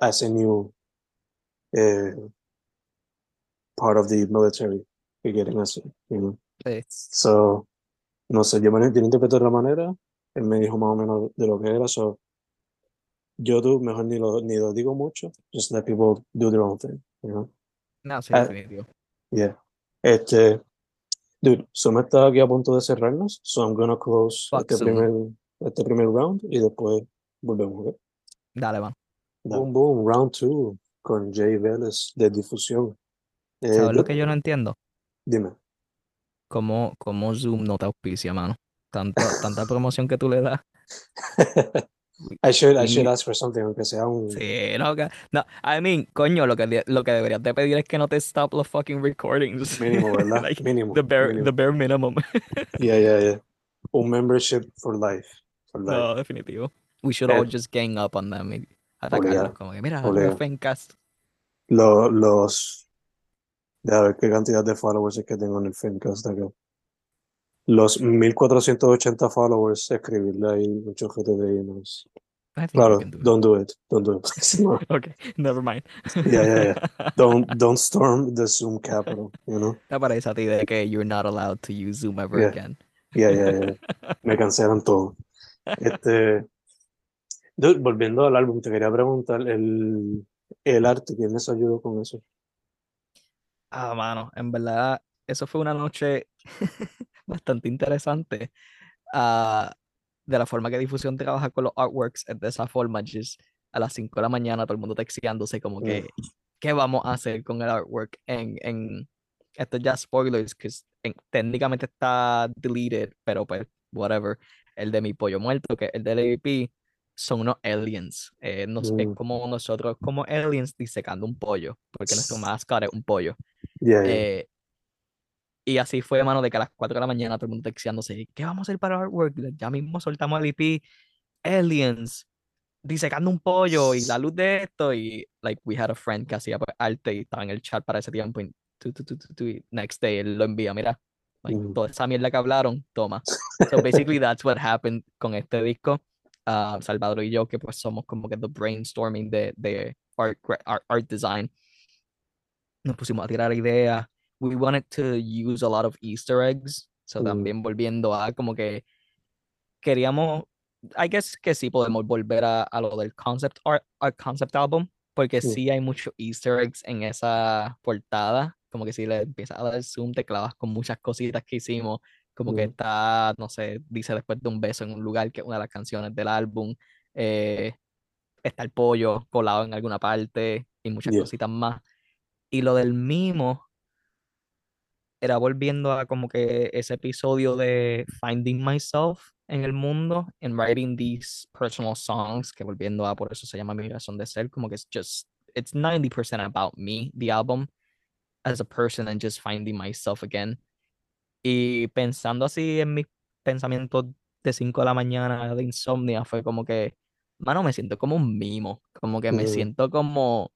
a ese new eh, part of the military que quieren hacer, you know. Sí. So, no sé, yo me lo yo lo interpreté de otra manera, él me dijo más o menos de lo que era, so, yo tú mejor ni lo, ni lo digo mucho, just let people do their own thing, you know? No, sí, Ah, definitivo. Yeah. Este, dude, Zoom está aquí a punto de cerrarnos, so I'm gonna close Fuck este primer, este primer round y después volvemos, ¿ok? Dale, van. Boom, boom, round two con Jay Vélez de difusión. Eh, ¿Sabes lo que yo no entiendo? Dime. cómo, cómo Zoom no te auspicia, mano. Tanto, tanta promoción que tú le das. I should, I should ask for something, aunque sea un... Sí, no, no, I mean, coño, lo que, lo que deberías de pedir es que no te stop los fucking recordings. Mínimo, ¿verdad? Like, Mínimo, the bare, mínimo. the bare minimum. Yeah, yeah, yeah. Un membership for life. For life. No, definitivo. We should all Eh, just gang up on them y atacarlos. Como que, mira. Fencast. Lo- los. A ver qué cantidad de followers es que tengo en el Fencast acá. Los 1480 followers, escribirle ahí muchos GT de emails. Think Claro, do don't do it. Don't do it. No. Okay, never mind. Yeah, yeah, yeah. Don't, don't storm the Zoom capital, you know? Te parece a ti de que you're not allowed to use Zoom ever Yeah. again. Yeah, yeah, yeah. Me cancelan todo. Este, volviendo al álbum, te quería preguntar el, el arte, ¿quién les ayudó con eso? Ah, mano, en verdad, eso fue una noche bastante interesante. Ah, de la forma que Difusión trabaja con los artworks es de esa forma, just a las 5 de la mañana todo el mundo texteándose como que, ¿qué vamos a hacer con el artwork? En, en, esto ya spoilers, que técnicamente está deleted, pero pues, whatever. El de mi pollo muerto, que el del AVP, son unos aliens. Eh, nos- Es Mm. como nosotros, como aliens disecando un pollo, porque nuestro mascot es un pollo. Yeah. Eh, y así fue, mano, de que a las 4 de la mañana todo el mundo texteándose, ¿qué vamos a hacer para artwork? Ya mismo soltamos el EP, Aliens, disecando un pollo y la luz de esto, y like we had a friend que hacía pues, arte y estaba en el chat para ese tiempo, y, tu, tu, tu, y next day él lo envía, mira, like, Mm. toda esa mierda que hablaron, toma. So basically that's what happened con este disco. Ah, Salvador y yo, que pues somos como que the brainstorming de, de art, art, art design, nos pusimos a tirar ideas. We wanted to use a lot of Easter eggs So Mm. también volviendo a como que queríamos, I guess que sí podemos volver a, a lo del concept art, al concept album, porque sí hay muchos easter eggs en esa portada, como que si le empiezas a dar zoom te clavas con muchas cositas que hicimos, como que Mm. está, no sé, dice después de un beso en un lugar, que es una de las canciones del álbum, eh, está el pollo colado en alguna parte y muchas Yeah. cositas más. Y lo del mimo era volviendo a como que ese episodio de Finding Myself en el mundo and writing these personal songs, que volviendo a por eso se llama Mi razón de ser, como que es just, it's 90% about me, the album, as a person and just finding myself again. Y pensando así en mis pensamientos de 5 de la mañana de insomnia, fue como que, mano, me siento como un mimo, como que me siento como,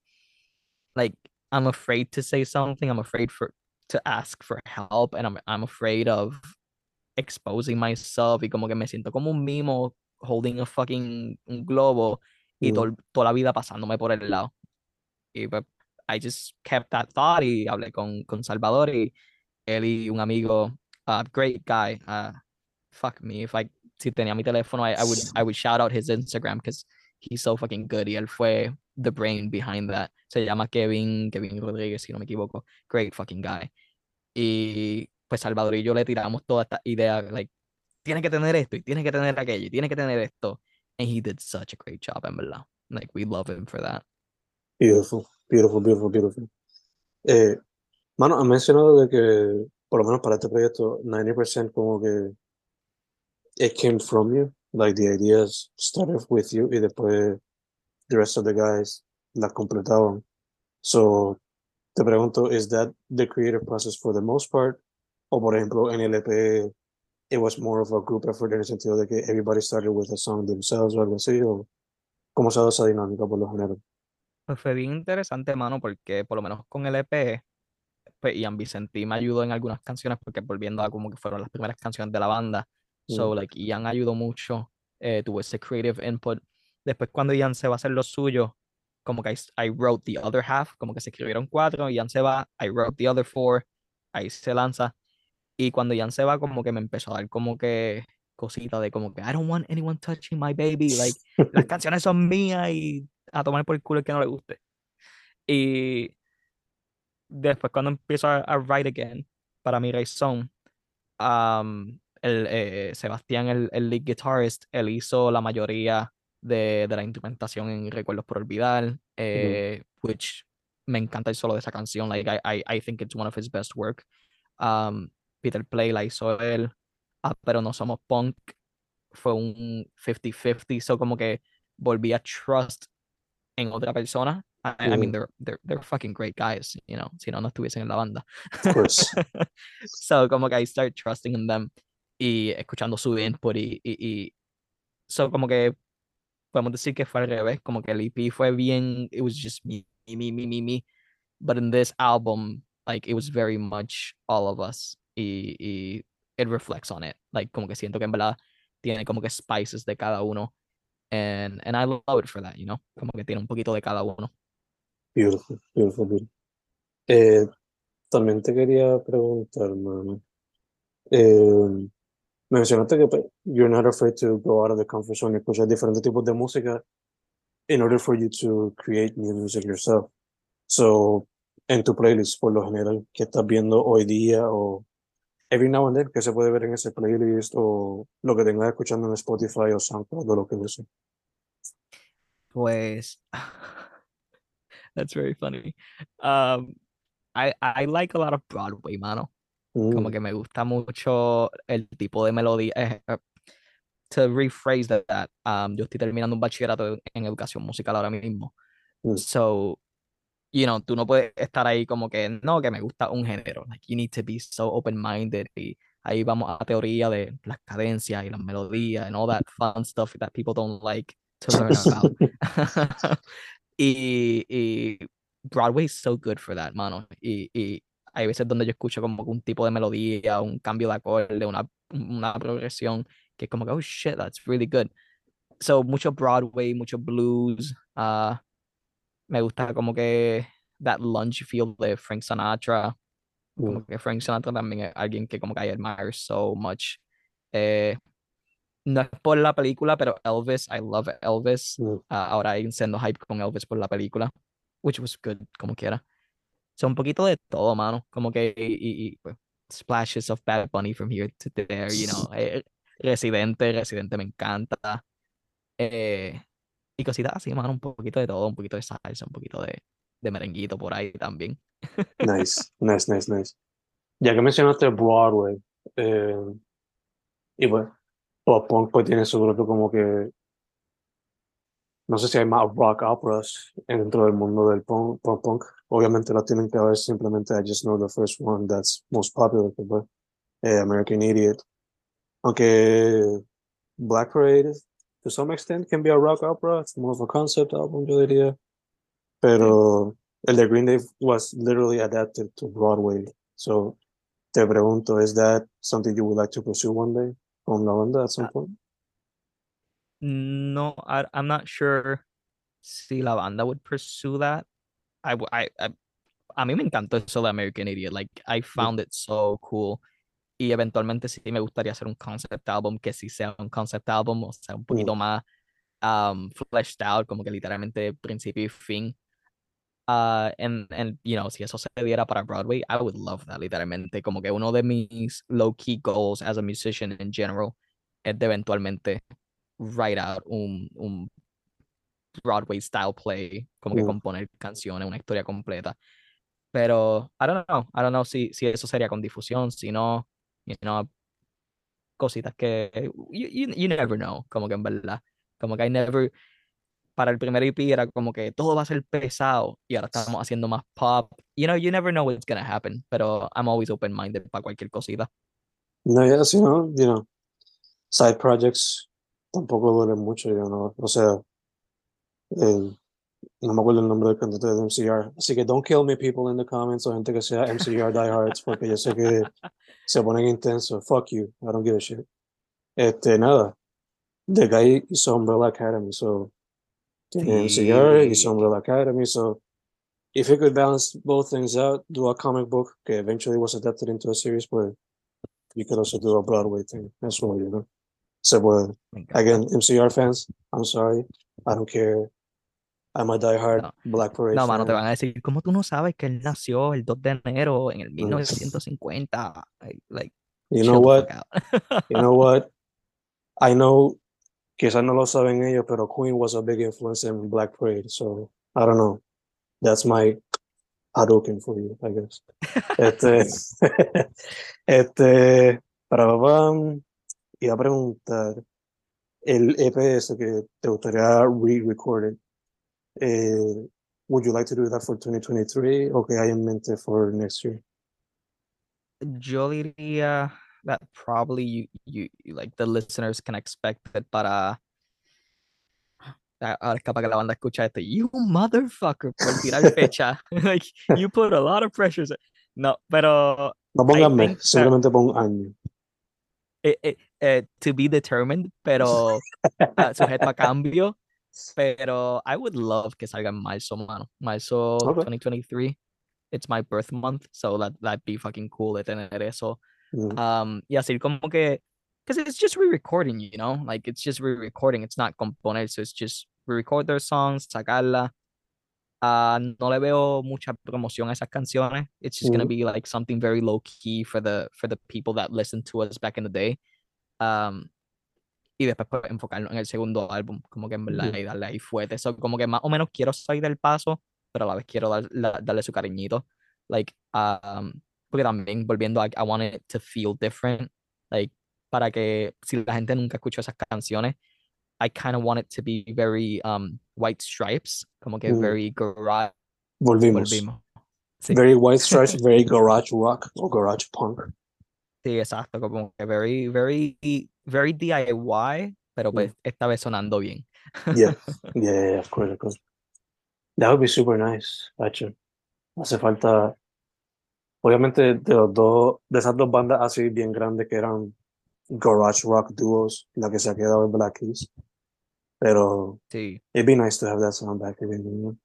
like, I'm afraid to say something, I'm afraid for to ask for help, and I'm, I'm afraid of exposing myself, y como que me siento como un mimo holding a fucking un globo, y Mm. tol- toda la vida pasándome por el lado. Y pues, I just kept that thought, y hablé con, con Salvador, y él y un amigo, uh, great guy, uh, fuck me, if I, si tenía mi teléfono, I, I would, I would shout out his Instagram, because he's so fucking good, y él fue the brain behind that. Se llama Kevin, Kevin Rodríguez, si no me equivoco. Great fucking guy. Y pues Salvador y yo le tiramos toda esta idea, like, tiene que tener esto, y tiene que tener aquello, y tiene que tener esto. And he did such a great job, en verdad. Like, we love him for that. Beautiful, beautiful, beautiful, beautiful. Eh, mano, has mencionado de que, por lo menos para este proyecto, 90% como que it came from you, like the ideas started with you y después the rest of the guys las completaban. So, te pregunto, is that the creative process for the most part? O por ejemplo, en el EP, it was more of a group effort en el sentido de que everybody started with a song themselves o algo así, o cómo se ha dado esa dinámica por lo general? Pues fue bien interesante, mano, porque por lo menos con el EP, pues Ian Vicentí me ayudó en algunas canciones, porque volviendo a como que fueron las primeras canciones de la banda. So, Mm. like, Ian ayudó mucho, eh, tuvo ese creative input. Después, cuando Ian se va a hacer lo suyo, como que I, I wrote the other half, como que se escribieron cuatro, Ian se va, I wrote the other four, ahí se lanza. Y cuando Ian se va, como que me empezó a dar como que cosita de como que I don't want anyone touching my baby, like, las canciones son mías y a tomar por el culo el que no le guste. Y después cuando empiezo a, a write again para mi razón, um, el, eh, Sebastián, el, el lead guitarist, él hizo la mayoría de, de la instrumentación en Recuerdos por Olvidar, eh, which me encanta el solo de esa canción, like, I, I, I think it's one of his best work. Um, Peter Play la hizo él, ah, pero no somos punk, fue un 50-50, so como que volví a trust en otra persona. I, I mean, they're, they're, they're fucking great guys, you know, si no, no estuviesen en la banda. Of course. so, como que I start trusting in them y escuchando su input y, y, y so, como que podemos decir que fue al revés, como que el EP fue bien, it was just me, me, me, me, me, but in this album, like, it was very much all of us y, y it reflects on it, like, como que siento que en verdad tiene como que spices de cada uno and, and I love it for that, you know, como que tiene un poquito de cada uno. Beautiful, beautiful, beautiful. Eh, también te quería preguntar, mano. Eh, mencionaste que you're not afraid to go out of the comfort zone y escuchar diferentes tipos de música in order for you to create new music yourself. So, en tu playlist, por lo general, ¿qué estás viendo hoy día o every now and then, que se puede ver en ese playlist o lo que tengas escuchando en Spotify o SoundCloud o lo que sea? Pues, that's very funny. Um, I, I like a lot of Broadway, mano. Como Mm, que me gusta mucho el tipo de melodía. eh, eh, to rephrase that, um, yo estoy terminando un bachillerato en educación musical ahora mismo. Mm. So, you know, tú no puedes estar ahí como que, no, que me gusta un género. Like, you need to be so open-minded. Y ahí vamos a teoría de las cadencias y las melodías and all that fun stuff that people don't like to learn about. y, y Broadway is so good for that, mano. Y, y hay veces donde yo escucho como un tipo de melodía, un cambio de acorde, una, una progresión que es como que, oh shit, that's really good. So, mucho Broadway, mucho blues. ah, me gusta como que that lunge feel de Frank Sinatra. Como que Frank Sinatra también es alguien que como que I admire so much. Eh, no es por la película, pero Elvis, I love Elvis. Ah, ahora hay un sendo hype con Elvis por la película, which was good, como quiera. So, un poquito de todo, mano. Como que y, y- pues, splashes of Bad Bunny from here to there, you know. Eh, Residente, Residente me encanta. Eh, y cositas así, mano. Un poquito de todo, un poquito de salsa, un poquito de, de merenguito por ahí también. Nice, nice, nice, nice. Ya que mencionaste Broadway, eh, y bueno, pop punk pues tiene su propio como que, no sé si hay más rock operas dentro del mundo del punk, pop punk. Obviamente las tienen que haber simplemente, I just know the first one that's most popular, que fue eh, American Idiot. Aunque Black Parade, to some extent, can be a rock opera, it's more of a concept album, yo diría. Pero el de Green Day was literally adapted to Broadway. So, te pregunto, is that something you would like to pursue one day con la banda at some point? No, I, I'm not sure si la banda would pursue that. I, I, I- a mí me encantó eso de American Idiot. Like, I found it so cool. Y eventualmente sí me gustaría hacer un concept album que sí sea un concept album, o sea, un poquito más um, fleshed out, como que literalmente principio y fin. Uh, and, and, you know, si eso se diera para Broadway, I would love that, literalmente. Como que uno de mis low-key goals as a musician in general es de eventualmente write out un, un Broadway style play, como que componer canciones, una historia completa. Pero I don't know, I don't know si, si eso sería con difusión, si no, you know, cositas que you, you, you never know, como que en verdad, como que I never, para el primer EP era como que todo va a ser pesado y ahora estamos haciendo más pop, you know, you never know what's gonna happen, pero I'm always open-minded para cualquier cosita. No, ya, si no, you know, side projects tampoco duelen mucho, you know. O sea, eh, no me acuerdo el nombre del cantante de MCR. Así que don't kill me, people in the comments, o gente que sea MCR diehards, porque yo sé que se ponen intensos. Fuck you, I don't give a shit. Este, nada. The guy hizo Umbrella Academy, so tiene MCR, hizo Sí. Umbrella Academy, so if you could balance both things out, do a comic book que eventually was adapted into a series, but you could also do a Broadway thing as well, you know. So, well, again, MCR fans, I'm sorry, I don't care. I'm a diehard No. Black Parade No, mano, te van a decir, ¿cómo tú no sabes que él nació el 2 de enero en el Mm. 1950? Like, like, You know what? You know what? I know, quizás no lo saben ellos, pero Queen was a big influence in Black Parade, so I don't know. That's my Hadouken for you, I guess. Este, este, para papá, iba a preguntar, el EPS que te gustaría re-record eh, would you like to do that for 2023 o que hay en mente for next year? Yo diría that probably you, you, you- like the listeners can expect it but es capaz que la banda escucha esto. You motherfucker por tirar fecha. like you put a lot of pressure. No, pero No pongan mes, simplemente pon año. eh, eh, eh, to be determined, pero ah, sujeto a cambio. Pero I would love que salga en marzo, mano. Marzo Okay. 2023. It's my birth month, so that that'd be fucking cool de tener eso. Mm, Um, y así como que, because it's just re-recording, you know, like it's just re-recording. It's not componer, so it's just re-record their songs, sacarla. Ah, no le veo mucha promoción a esas canciones. It's just gonna be like something very low key for the for the people that listened to us back in the day. Um, y después pues, enfocarnos en el segundo álbum, como que en verdad, y darle ahí fuerte. Eso como que más o menos quiero salir del paso, pero a la vez quiero dar- la- darle su cariñito. Like, um, porque también volviendo a I want it to feel different. Like, para que si la gente nunca escuchó esas canciones, I kind of want it to be very um, White Stripes, como que Mm. very garage. Volvimos. Volvimos. Sí. Very white stripes, very garage rock o garage punk. Sí, exacto, como que very, very, very DIY, pero pues esta vez sonando bien. Yeah, yeah, yeah, of course, of course. That would be super nice, actually. Hace falta, obviamente, de los dos, de esas dos bandas así bien grandes que eran garage rock duos, la que se ha quedado en Black Keys. Pero Sí, it'd be nice to have that sound back again. You know?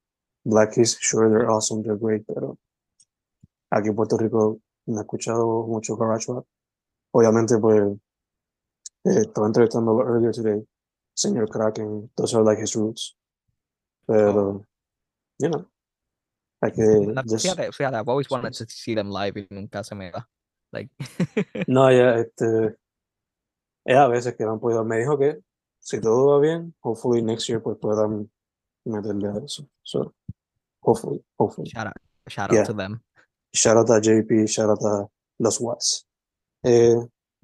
Black Keys, sure, they're awesome, they're great, pero aquí en Puerto Rico no he escuchado mucho garage rap. Obviamente, pues, estaba entrevistándolo earlier today, señor Kraken, those are like his roots. Pero, you know, Na- just- Fíjate, fíjate, I've always wanted to see them live y nunca se me da. Like, No, ya, este, es a veces que no han podido. Me dijo que si todo va bien, hopefully next year pues puedan meterle a eso. So, hopefully, hopefully. shout out, shout out Yeah. to them. Shout out a JP, shout out a Los Watts. Eh,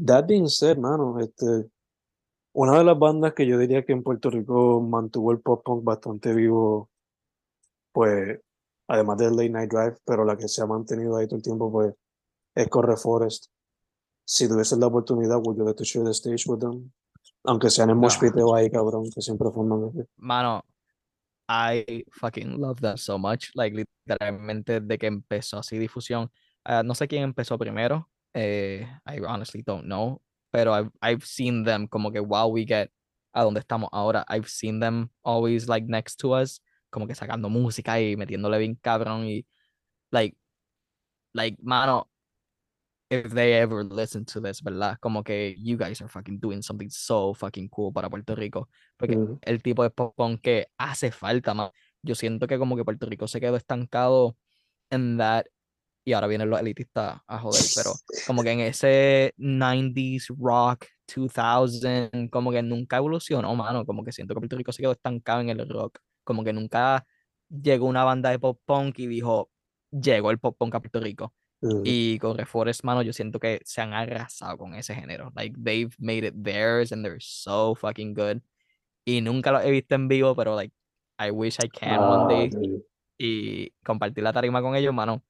that being said, mano, este, una de las bandas que yo diría que en Puerto Rico mantuvo el pop punk bastante vivo, pues, además del Late Night Drive, pero la que se ha mantenido ahí todo el tiempo, pues, es Corre Forest. Si tuvieses la oportunidad, would you like to share the stage with them? Aunque sean en mosh No. ahí, cabrón, que siempre forman. Mano, I fucking love them so much. Like, literalmente, de que empezó así difusión. ah, no sé quién empezó primero. Eh, I honestly don't know. Pero I've, I've seen them como que while we get a donde estamos ahora, I've seen them always like next to us, como que sacando música y metiéndole bien cabrón y like, like, mano, if they ever listen to this, ¿verdad? Como que you guys are fucking doing something so fucking cool para Puerto Rico. Porque el tipo de pop que hace falta, man. Yo siento que como que Puerto Rico se quedó estancado en that, y ahora vienen los elitistas a joder, pero como que en ese 90s rock, 2000, como que nunca evolucionó, mano. Como que siento que Puerto Rico se quedó estancado en el rock. Como que nunca llegó una banda de pop punk y dijo, llegó el pop punk a Puerto Rico. Y con Reforest, mano, yo siento que se han arrasado con ese género. Like, they've made it theirs and they're so fucking good. Y nunca lo he visto en vivo, pero, like, I wish I can one Ah, day. Y compartir la tarima con ellos, mano.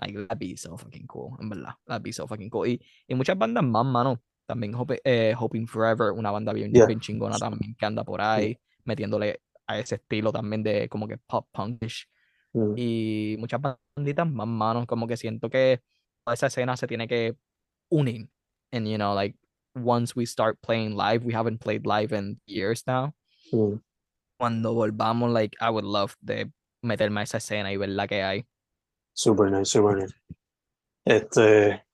Like, that'd be so fucking cool, en verdad. That'd be so fucking cool. Y, y muchas bandas más, mano. También Hope- eh, Hoping Forever, una banda bien, Yeah. bien chingona también que anda por ahí, metiéndole a ese estilo también de como que pop punkish Ujú. y muchas banditas más manos, como que siento que esa escena se tiene que unir. And you know, like once we start playing live, we haven't played live in years now. Ujú. Cuando volvamos, like I would love de meterme a esa escena y ver la que hay. Super nice, super nice. Este,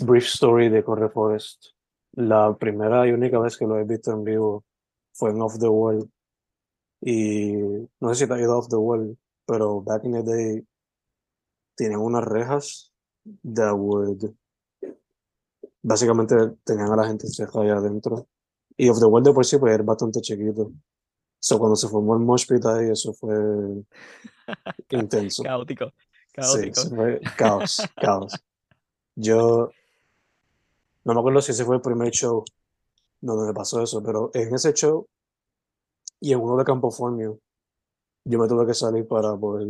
brief story de Corre Forest. La primera y única vez que lo he visto en vivo fue en Off the Wall. Y no sé si te ha ido Off the Wall, pero back in the day tienen unas rejas that would básicamente tenían a la gente ceja ahí adentro. Y Off the Wall de por sí pues era bastante chiquito. So cuando se formó el mosh pit ahí, eso fue intenso. Caótico, caótico. eso fue caos, caos. Yo no me acuerdo si ese fue el primer show donde me pasó eso, pero en ese show y en uno de Campo Formio, yo me tuve que salir para poder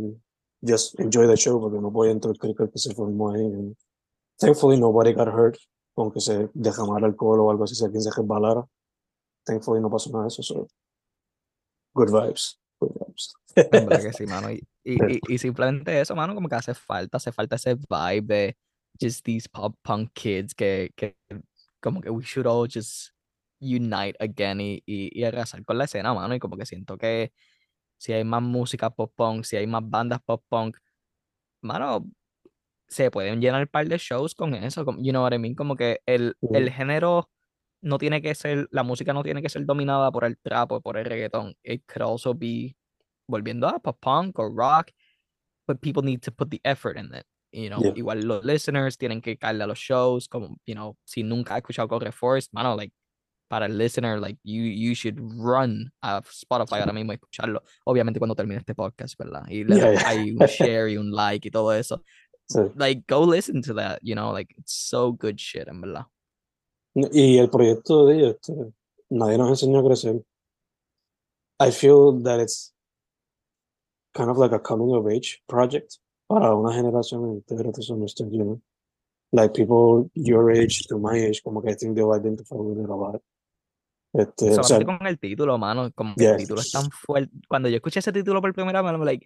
just enjoy the show porque no podía entrar el cricket que se formó ahí. And thankfully nobody got hurt, aunque se derramara alcohol o algo así, si alguien se resbalara. Thankfully no pasó nada de eso, so good vibes, que sí, mano. Y, y, y, y simplemente eso, mano, como que hace falta, hace falta ese vibe de just these pop punk kids que, que como que we should all just unite again y, y, y arrasar con la escena, mano. Y como que siento que si hay más música pop punk, si hay más bandas pop punk, mano, se pueden llenar un par de shows con eso, como- you know what I mean? Como que el, el Ujú. género no tiene que ser, la música no tiene que ser dominada por el trap o por el reggaetón. It could also be volviendo a pop punk o rock, but people need to put the effort in it. You know, Yeah. igual los listeners tienen que caerle a los shows, como, you know, si nunca has escuchado Corre Forest, mano, like, para el listener, like, you, you should run a Spotify ahora mismo y escucharlo. Obviamente cuando termine este podcast, ¿verdad? Y le Yeah, yeah. ahí un share y un like y todo eso. Sí. Like, go listen to that, you know, like, it's so good shit, en verdad. Y el proyecto de ellos, este, nadie nos enseñó a crecer. I feel that it's kind of like a coming of age project para una generación entera some extent, you know? Like people your age to my age, como que I think they'll identify with it a lot. Este, o sea, Solamente con el título, mano, como Yeah. el título es tan fuerte. Cuando yo escuché ese título por primera vez, I'm like,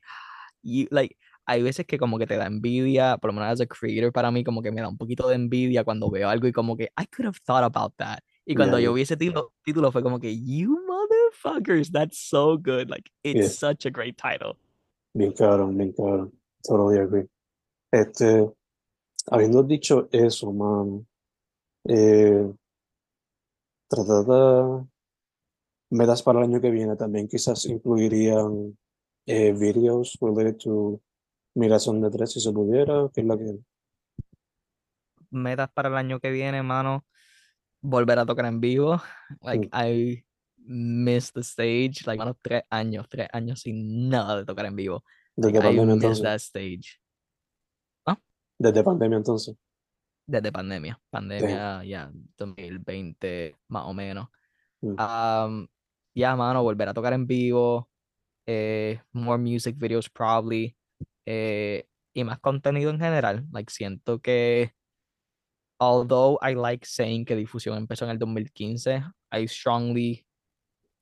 you, like, hay veces que como que te da envidia, por lo menos as a creator para mí, como que me da un poquito de envidia cuando veo algo y como que, I could have thought about that. Y cuando Yeah, yo vi ese título, título fue como que, you motherfuckers, that's so good. Like, it's Yeah. such a great title. Bien cabrón, bien cabrón. Totally agree. Este, habiendo dicho eso, man, eh, tratada metas para el año que viene también quizás incluirían eh, videos related to migración de tres si se pudiera, que es la que Metas para el año que viene, mano, volver a tocar en vivo. Like, Mm. I missed the stage. Like, mano, tres años, tres años sin nada de tocar en vivo. Like, desde I pandemia entonces, that stage. desde pandemia entonces. Desde pandemia. Pandemia, ya, 2020, más o menos. Mm. Um, ya, mano, volver a tocar en vivo. eh, more music videos, probably. eh, y más contenido en general. Like, siento que. Although I like saying que difusión empezó en el 2015, I strongly,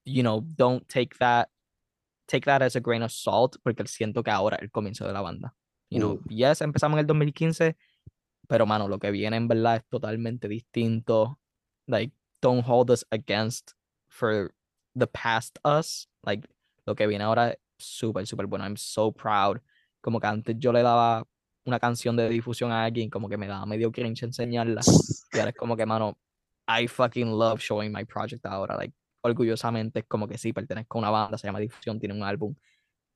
you know, don't take that, take that as a grain of salt, porque siento que ahora es el comienzo de la banda. You know, yes, empezamos en el 2015, pero mano, lo que viene en verdad es totalmente distinto. Like, don't hold us against for the past us. Like, lo que viene ahora es súper, súper bueno. I'm so proud. Como que antes yo le daba una canción de difusión a alguien, como que me daba medio cringe enseñarla. Y ahora es como que, mano, I fucking love showing my project ahora. Like, orgullosamente es como que sí, pertenezco a una banda, se llama Difusión, tiene un álbum.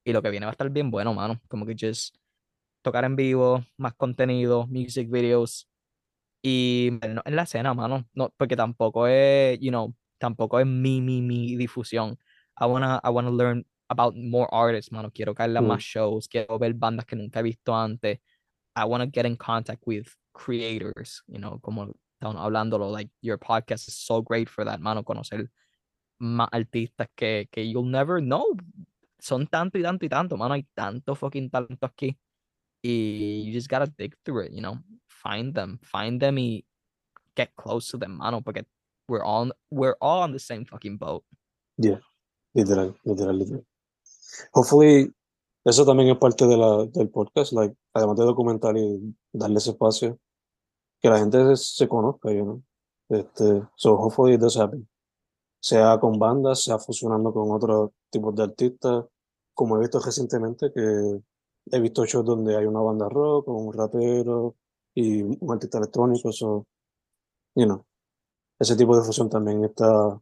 Y lo que viene va a estar bien bueno, mano. Como que just tocar en vivo, más contenido, music videos y no en la escena, mano. No, porque tampoco es, you know, tampoco es mi, mi, mi difusión. I wanna, I wanna learn about more artists, mano. Quiero caerle a más shows, quiero ver bandas que nunca he visto antes. I wanna get in contact with creators, you know, como estaban hablándolo, like, your podcast is so great for that, mano, conocer más artistas que, que you'll never know. Son tanto y tanto y tanto, mano. Hay tanto fucking talento aquí. Y you just gotta dig through it, you know. Find them, find them y get close to them, mano, porque we're on we're all on the same fucking boat. Literal, literal, literal. Hopefully, eso también es parte de la, del podcast, like, además de documentar y darle ese espacio, que la gente se, se conozca, you know. Este, so hopefully it does happen. Sea con bandas, sea fusionando con otros tipos de artistas, como he visto recientemente, que he visto shows donde hay una banda rock, un rapero y un artista electrónico, so, you know, ese tipo de fusión también está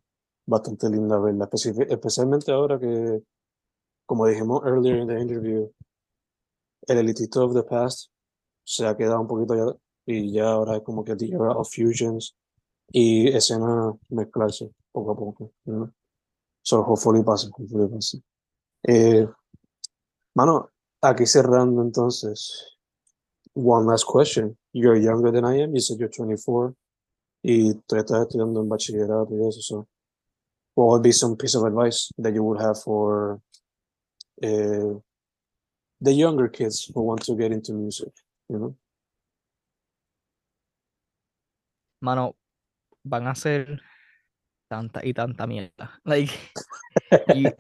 bastante linda verla, especi- especialmente ahora que, como dijimos earlier in the interview, el elitista of the past se ha quedado un poquito ya, y ya ahora es como que the era of fusions y escena mezclarse poco a poco, know? So hopefully pase, hopefully pase. Eh, mano, aquí cerrando entonces, one last question. You're younger than I am, you said you're 24 y tú estás estudiando en bachillerato y eso, so what would be some piece of advice that you would have for uh, the younger kids who want to get into music, you know? Mano, van a ser tanta y tanta mierda. Like, you,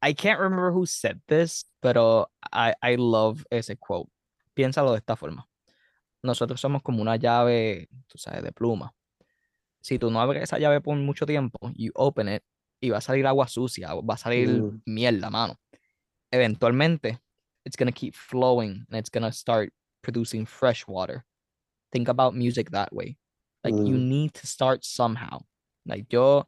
I can't remember who said this, pero I, I love ese quote. Piénsalo de esta forma. Nosotros somos como una llave, tú sabes, de pluma. Si tú no abres esa llave por mucho tiempo, you open it, y va a salir agua sucia, va a salir Mm. mierda, mano. Eventualmente, it's gonna keep flowing and it's gonna start producing fresh water. Think about music that way. Like you Mm. need to start somehow. Like yo,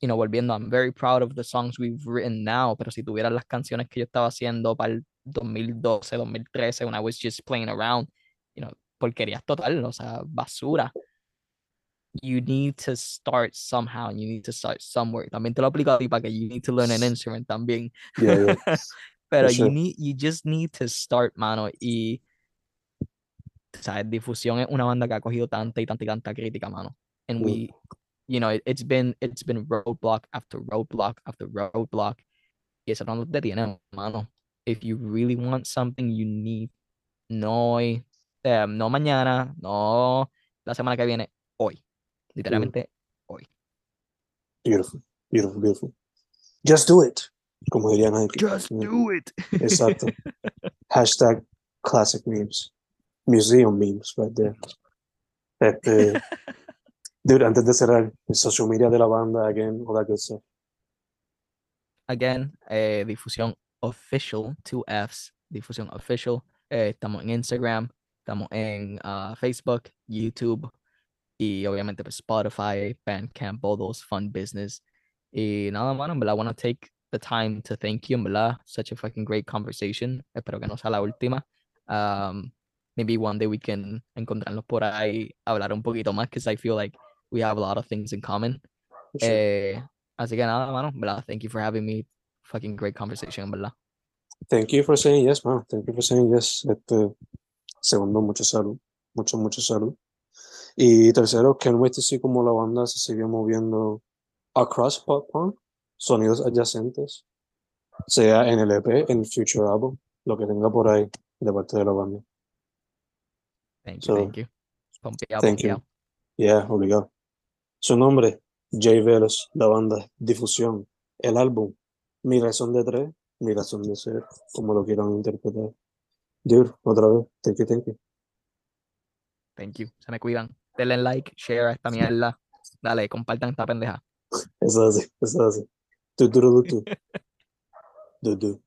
you know, volviendo, I'm very proud of the songs we've written now, pero si tuvieras las canciones que yo estaba haciendo para el 2012, 2013, when I was just playing around, you know, porquerías total, o sea, basura. You need to start somehow, and you need to start somewhere. También te lo aplico a ti para que you need to learn an instrument también. Yeah, yeah. Pero For you need, you just need to start, mano. Y, ¿sabes? Difusión es una banda que ha cogido tanta y tanta y tanta crítica, mano. And we, you know, it, it's been, it's been roadblock after roadblock after roadblock. Y eso no nos detiene, mano. If you really want something, you need, no hoy, eh, no mañana, no la semana que viene, hoy. Literalmente, Beautiful, beautiful, beautiful. Just do it, como diría Nike. just do it. Exacto. Hashtag classic memes. Museum memes right there. Este, dude, antes de cerrar, el social media de la banda, again, all that good stuff. Again, eh, difusión official, two Fs, difusión official. Eh, estamos en Instagram, Estamos en ah, Facebook, YouTube y obviamente pues, Spotify, Bandcamp, all those fun business. Y nada, mano, en verdad, I want to take the time to thank you, en verdad. Such a fucking great conversation. Espero que no sea la última. Um, maybe one day we can encontrarnos por ahí, hablar un poquito más, because I feel like we have a lot of things in common. Eh, así que nada, mano, verdad, thank you for having me. Fucking great conversation, verdad. Thank you for saying yes, man. Thank you for saying yes. Este, segundo, mucha salud. Mucho, mucha salud. Y tercero, can't wait to see cómo la banda se sigue moviendo across pop punk, sonidos adyacentes, sea en el EP, en el future album, lo que tenga por ahí de parte de la banda. Thank you, So, thank you. Pompeado, thank you. Yeah, obligado. Su nombre, Jay Velos, la banda, Difusión, el álbum, Mi razón de tres, Mi razón de ser, como lo quieran interpretar. Dude, otra vez, thank you, thank you. Thank you. Se me cuidan. Denle like, share a esta mierda. Dale, compartan esta pendeja. Eso es así, eso es así. Tu, tu, tu, tu. Tu, tu.